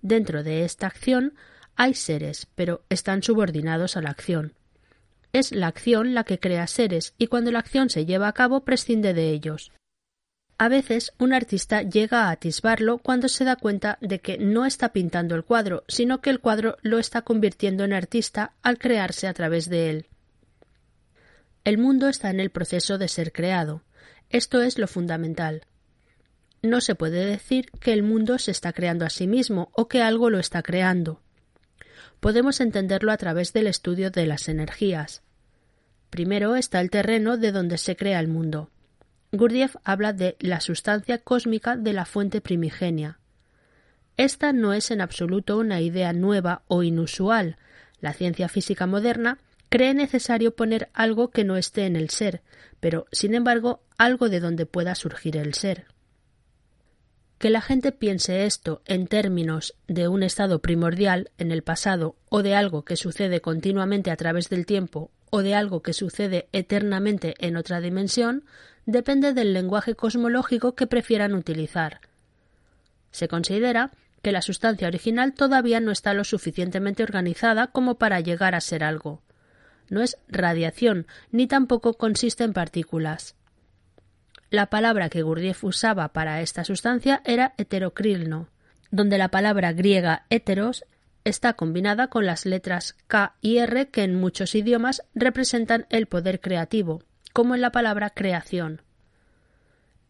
Dentro de esta acción hay seres, pero están subordinados a la acción. Es la acción la que crea seres y cuando la acción se lleva a cabo prescinde de ellos. A veces un artista llega a atisbarlo cuando se da cuenta de que no está pintando el cuadro, sino que el cuadro lo está convirtiendo en artista al crearse a través de él. El mundo está en el proceso de ser creado. Esto es lo fundamental. No se puede decir que el mundo se está creando a sí mismo o que algo lo está creando. Podemos entenderlo a través del estudio de las energías. Primero está el terreno de donde se crea el mundo. Gurdjieff habla de la sustancia cósmica de la fuente primigenia. Esta no es en absoluto una idea nueva o inusual. La ciencia física moderna cree necesario poner algo que no esté en el ser, pero, sin embargo, algo de donde pueda surgir el ser. Que la gente piense esto en términos de un estado primordial en el pasado o de algo que sucede continuamente a través del tiempo o de algo que sucede eternamente en otra dimensión depende del lenguaje cosmológico que prefieran utilizar. Se considera que la sustancia original todavía no está lo suficientemente organizada como para llegar a ser algo. No es radiación, ni tampoco consiste en partículas. La palabra que Gurdjieff usaba para esta sustancia era heterocrilno, donde la palabra griega heteros está combinada con las letras K y R que en muchos idiomas representan el poder creativo, como en la palabra creación.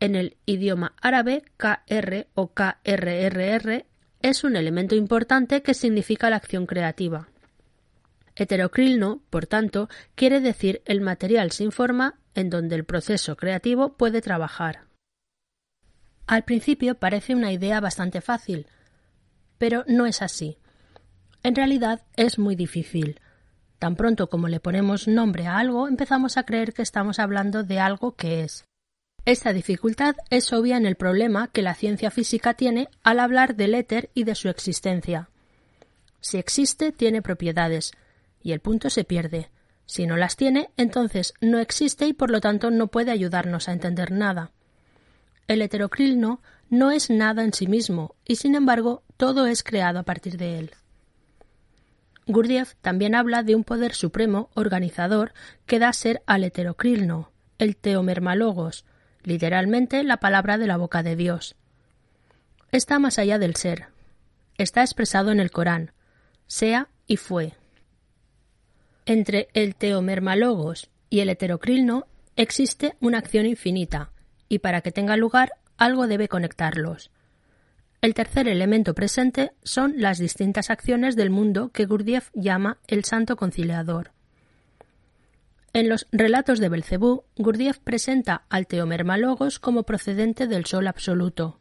En el idioma árabe, KR o KRRR es un elemento importante que significa la acción creativa. Heterocrilno, por tanto, quiere decir el material sin forma en donde el proceso creativo puede trabajar. Al principio parece una idea bastante fácil, pero no es así. En realidad es muy difícil. Tan pronto como le ponemos nombre a algo, empezamos a creer que estamos hablando de algo que es. Esta dificultad es obvia en el problema que la ciencia física tiene al hablar del éter y de su existencia. Si existe, tiene propiedades, y el punto se pierde. Si no las tiene, entonces no existe y por lo tanto no puede ayudarnos a entender nada. El heterocrilno no es nada en sí mismo, y sin embargo todo es creado a partir de él. Gurdjieff también habla de un poder supremo organizador que da ser al heterocrilno, el teomermalogos, literalmente la palabra de la boca de Dios. Está más allá del ser. Está expresado en el Corán. Sea y fue. Entre el teomermalogos y el heterocrilno existe una acción infinita, y para que tenga lugar algo debe conectarlos. El tercer elemento presente son las distintas acciones del mundo que Gurdjieff llama el santo conciliador. En los relatos de Belcebú, Gurdjieff presenta al Teomermalogos como procedente del sol absoluto.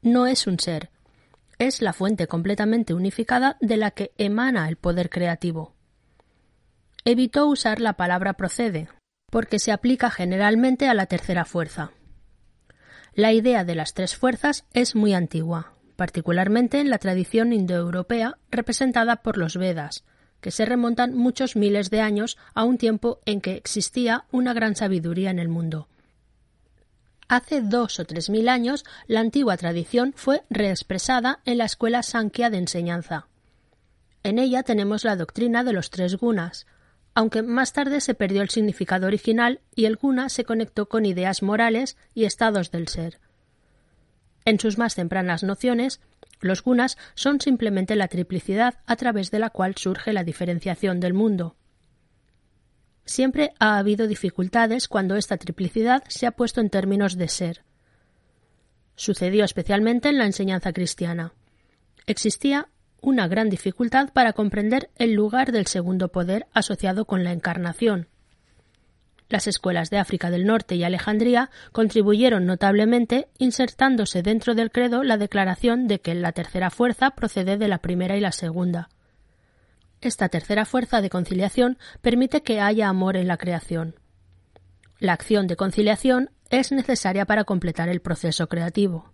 No es un ser, es la fuente completamente unificada de la que emana el poder creativo. Evitó usar la palabra procede, porque se aplica generalmente a la tercera fuerza. La idea de las tres fuerzas es muy antigua, particularmente en la tradición indoeuropea representada por los Vedas, que se remontan muchos miles de años a un tiempo en que existía una gran sabiduría en el mundo. Hace dos o tres mil años la antigua tradición fue reexpresada en la escuela Sankhya de enseñanza. En ella tenemos la doctrina de los tres gunas, aunque más tarde se perdió el significado original y el guna se conectó con ideas morales y estados del ser. En sus más tempranas nociones, los gunas son simplemente la triplicidad a través de la cual surge la diferenciación del mundo. Siempre ha habido dificultades cuando esta triplicidad se ha puesto en términos de ser. Sucedió especialmente en la enseñanza cristiana. Existía una gran dificultad para comprender el lugar del segundo poder asociado con la encarnación. Las escuelas de África del Norte y Alejandría contribuyeron notablemente insertándose dentro del credo la declaración de que la tercera fuerza procede de la primera y la segunda. Esta tercera fuerza de conciliación permite que haya amor en la creación. La acción de conciliación es necesaria para completar el proceso creativo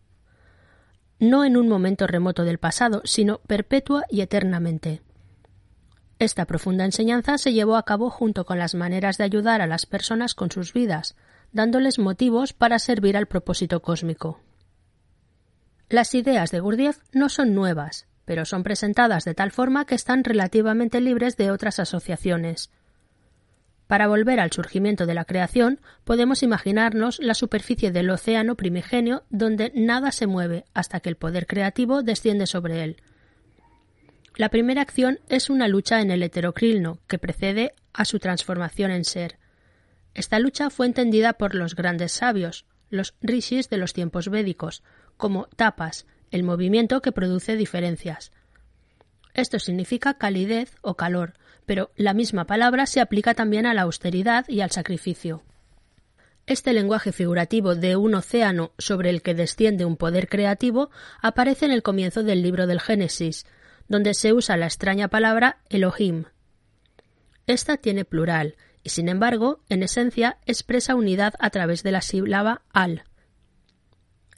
no en un momento remoto del pasado, sino perpetua y eternamente. Esta profunda enseñanza se llevó a cabo junto con las maneras de ayudar a las personas con sus vidas, dándoles motivos para servir al propósito cósmico. Las ideas de Gurdjieff no son nuevas, pero son presentadas de tal forma que están relativamente libres de otras asociaciones. Para volver al surgimiento de la creación, podemos imaginarnos la superficie del océano primigenio donde nada se mueve hasta que el poder creativo desciende sobre él. La primera acción es una lucha en el heterocrilno que precede a su transformación en ser. Esta lucha fue entendida por los grandes sabios, los rishis de los tiempos védicos, como tapas, el movimiento que produce diferencias. Esto significa calidez o calor, pero la misma palabra se aplica también a la austeridad y al sacrificio. Este lenguaje figurativo de un océano sobre el que desciende un poder creativo aparece en el comienzo del libro del Génesis, donde se usa la extraña palabra Elohim. Esta tiene plural, y sin embargo, en esencia, expresa unidad a través de la sílaba al.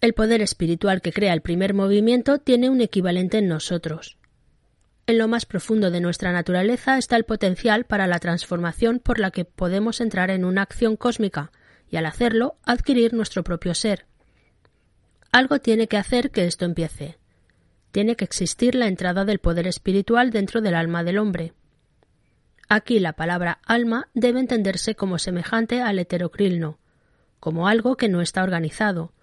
El poder espiritual que crea el primer movimiento tiene un equivalente en nosotros. En lo más profundo de nuestra naturaleza está el potencial para la transformación por la que podemos entrar en una acción cósmica y al hacerlo adquirir nuestro propio ser. Algo tiene que hacer que esto empiece. Tiene que existir la entrada del poder espiritual dentro del alma del hombre. Aquí la palabra alma debe entenderse como semejante al heterocrilno, como algo que no está organizado,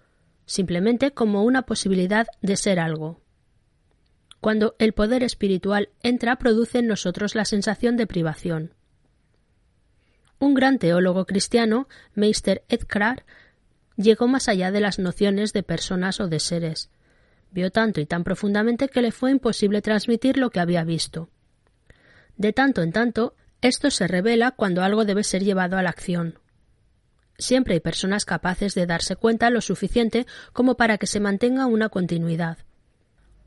simplemente como una posibilidad de ser algo. Cuando el poder espiritual entra produce en nosotros la sensación de privación. Un gran teólogo cristiano, Meister Edkrar, llegó más allá de las nociones de personas o de seres. Vio tanto y tan profundamente que le fue imposible transmitir lo que había visto. De tanto en tanto, esto se revela cuando algo debe ser llevado a la acción. Siempre hay personas capaces de darse cuenta lo suficiente como para que se mantenga una continuidad.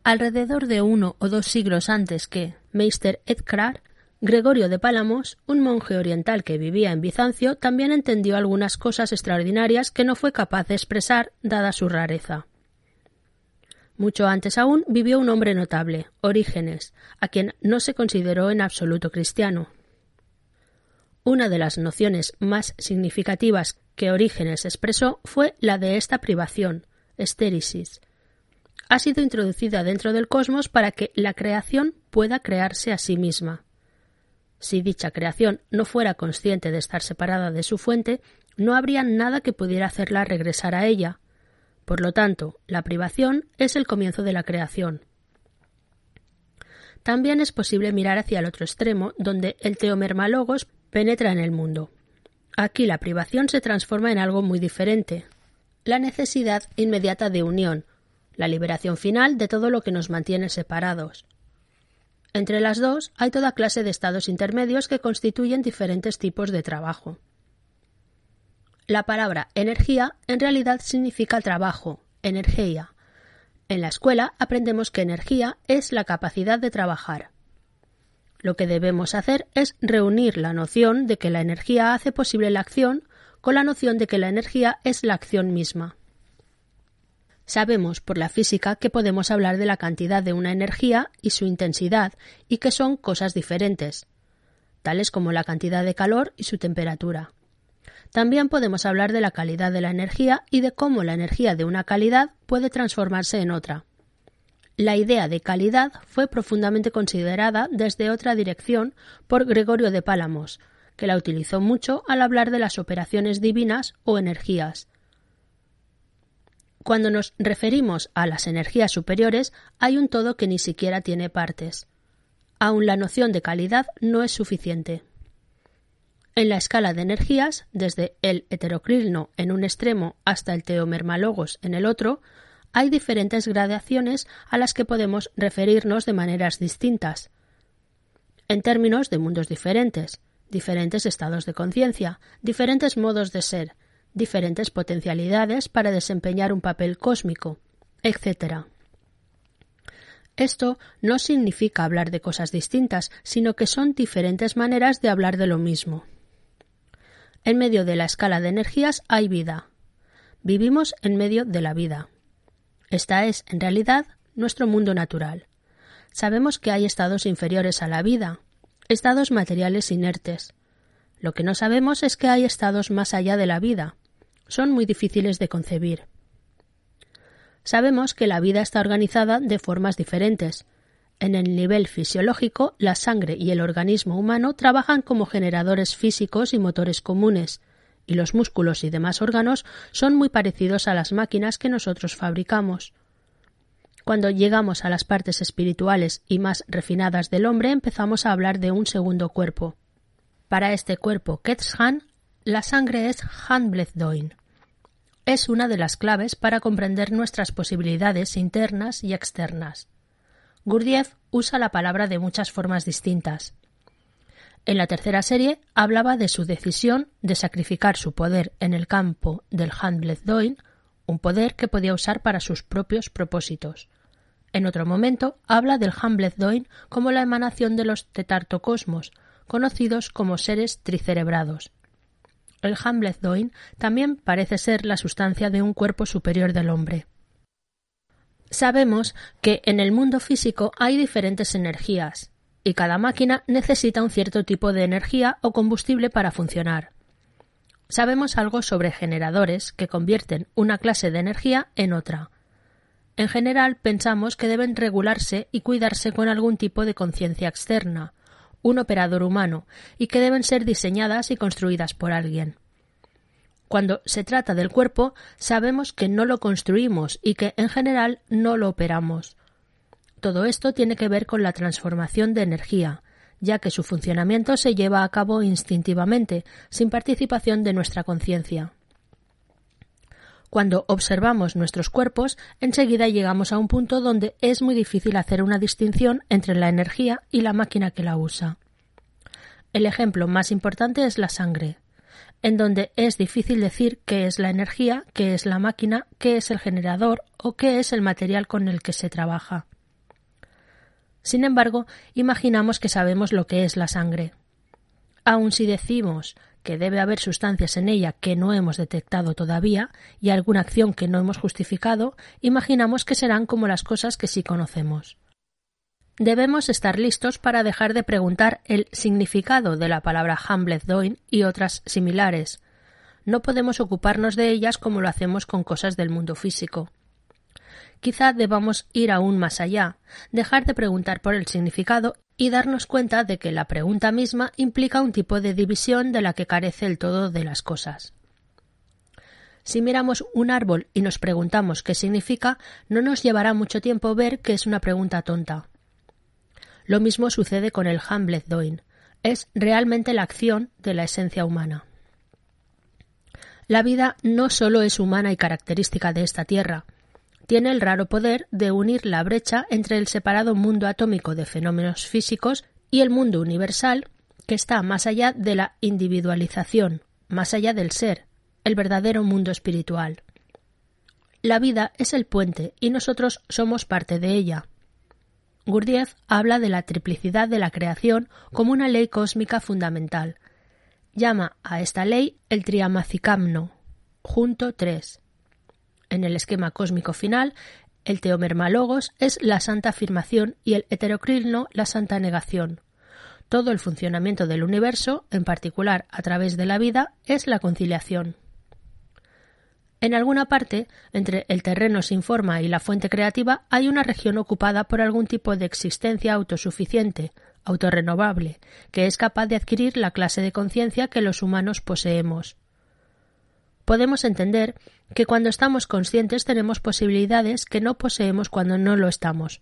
Alrededor de uno o dos siglos antes que Meister Edkrar, Gregorio de Pálamos, un monje oriental que vivía en Bizancio, también entendió algunas cosas extraordinarias que no fue capaz de expresar dada su rareza. Mucho antes aún vivió un hombre notable, Orígenes, a quien no se consideró en absoluto cristiano. Una de las nociones más significativas que Orígenes expresó fue la de esta privación, estérisis, ha sido introducida dentro del cosmos para que la creación pueda crearse a sí misma. Si dicha creación no fuera consciente de estar separada de su fuente, no habría nada que pudiera hacerla regresar a ella. Por lo tanto, la privación es el comienzo de la creación. También es posible mirar hacia el otro extremo, donde el teomermalogos penetra en el mundo. Aquí la privación se transforma en algo muy diferente. La necesidad inmediata de unión, la liberación final de todo lo que nos mantiene separados. Entre las dos hay toda clase de estados intermedios que constituyen diferentes tipos de trabajo. La palabra energía en realidad significa trabajo, energía. En la escuela aprendemos que energía es la capacidad de trabajar. Lo que debemos hacer es reunir la noción de que la energía hace posible la acción con la noción de que la energía es la acción misma. Sabemos por la física que podemos hablar de la cantidad de una energía y su intensidad y que son cosas diferentes, tales como la cantidad de calor y su temperatura. También podemos hablar de la calidad de la energía y de cómo la energía de una calidad puede transformarse en otra. La idea de calidad fue profundamente considerada desde otra dirección por Gregorio de Pálamos, que la utilizó mucho al hablar de las operaciones divinas o energías, cuando nos referimos a las energías superiores, hay un todo que ni siquiera tiene partes. Aun la noción de calidad no es suficiente. En la escala de energías, desde el heterocrilno en un extremo hasta el teomermalogos en el otro, hay diferentes gradaciones a las que podemos referirnos de maneras distintas. En términos de mundos diferentes, diferentes estados de conciencia, diferentes modos de ser, diferentes potencialidades para desempeñar un papel cósmico, etc. Esto no significa hablar de cosas distintas, sino que son diferentes maneras de hablar de lo mismo. En medio de la escala de energías hay vida. Vivimos en medio de la vida. Esta es, en realidad, nuestro mundo natural. Sabemos que hay estados inferiores a la vida, estados materiales inertes. Lo que no sabemos es que hay estados más allá de la vida, son muy difíciles de concebir. Sabemos que la vida está organizada de formas diferentes. En el nivel fisiológico, la sangre y el organismo humano trabajan como generadores físicos y motores comunes, y los músculos y demás órganos son muy parecidos a las máquinas que nosotros fabricamos. Cuando llegamos a las partes espirituales y más refinadas del hombre empezamos a hablar de un segundo cuerpo. Para este cuerpo Ketzhan, la sangre es Hanblethdoin. Es una de las claves para comprender nuestras posibilidades internas y externas. Gurdjieff usa la palabra de muchas formas distintas. En la tercera serie hablaba de su decisión de sacrificar su poder en el campo del Handblethdoin, un poder que podía usar para sus propios propósitos. En otro momento habla del Handblethdoin como la emanación de los tetartocosmos, conocidos como seres tricerebrados. El Handblethdoin también parece ser la sustancia de un cuerpo superior del hombre. Sabemos que en el mundo físico hay diferentes energías, y cada máquina necesita un cierto tipo de energía o combustible para funcionar. Sabemos algo sobre generadores que convierten una clase de energía en otra. En general pensamos que deben regularse y cuidarse con algún tipo de conciencia externa, un operador humano, y que deben ser diseñadas y construidas por alguien. Cuando se trata del cuerpo, sabemos que no lo construimos y que en general no lo operamos. Todo esto tiene que ver con la transformación de energía, ya que su funcionamiento se lleva a cabo instintivamente, sin participación de nuestra conciencia. Cuando observamos nuestros cuerpos, enseguida llegamos a un punto donde es muy difícil hacer una distinción entre la energía y la máquina que la usa. El ejemplo más importante es la sangre, en donde es difícil decir qué es la energía, qué es la máquina, qué es el generador o qué es el material con el que se trabaja. Sin embargo, imaginamos que sabemos lo que es la sangre. Aun si decimos que debe haber sustancias en ella que no hemos detectado todavía y alguna acción que no hemos justificado, imaginamos que serán como las cosas que sí conocemos. Debemos estar listos para dejar de preguntar el significado de la palabra Hamlet-Doin y otras similares. No podemos ocuparnos de ellas como lo hacemos con cosas del mundo físico. Quizá debamos ir aún más allá, dejar de preguntar por el significado y darnos cuenta de que la pregunta misma implica un tipo de división de la que carece el todo de las cosas. Si miramos un árbol y nos preguntamos qué significa, no nos llevará mucho tiempo ver que es una pregunta tonta. Lo mismo sucede con el Hamlet Doin. Es realmente la acción de la esencia humana. La vida no solo es humana y característica de esta tierra, tiene el raro poder de unir la brecha entre el separado mundo atómico de fenómenos físicos y el mundo universal que está más allá de la individualización, más allá del ser, el verdadero mundo espiritual. La vida es el puente y nosotros somos parte de ella. Gurdjieff habla de la triplicidad de la creación como una ley cósmica fundamental. Llama a esta ley el triamacicamno, junto tres, en el esquema cósmico final, el teomermalogos es la santa afirmación y el heterocrilno la santa negación. Todo el funcionamiento del universo, en particular a través de la vida, es la conciliación. En alguna parte, entre el terreno sin forma y la fuente creativa, hay una región ocupada por algún tipo de existencia autosuficiente, autorrenovable, que es capaz de adquirir la clase de conciencia que los humanos poseemos podemos entender que cuando estamos conscientes tenemos posibilidades que no poseemos cuando no lo estamos.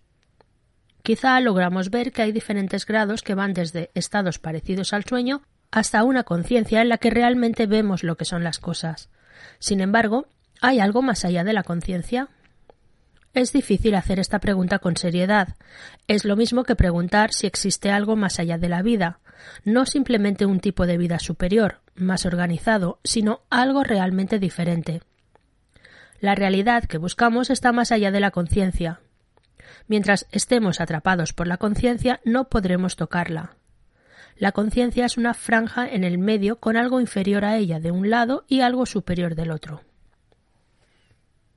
Quizá logramos ver que hay diferentes grados que van desde estados parecidos al sueño hasta una conciencia en la que realmente vemos lo que son las cosas. Sin embargo, ¿hay algo más allá de la conciencia? Es difícil hacer esta pregunta con seriedad. Es lo mismo que preguntar si existe algo más allá de la vida, no simplemente un tipo de vida superior, más organizado, sino algo realmente diferente. La realidad que buscamos está más allá de la conciencia. Mientras estemos atrapados por la conciencia, no podremos tocarla. La conciencia es una franja en el medio con algo inferior a ella de un lado y algo superior del otro.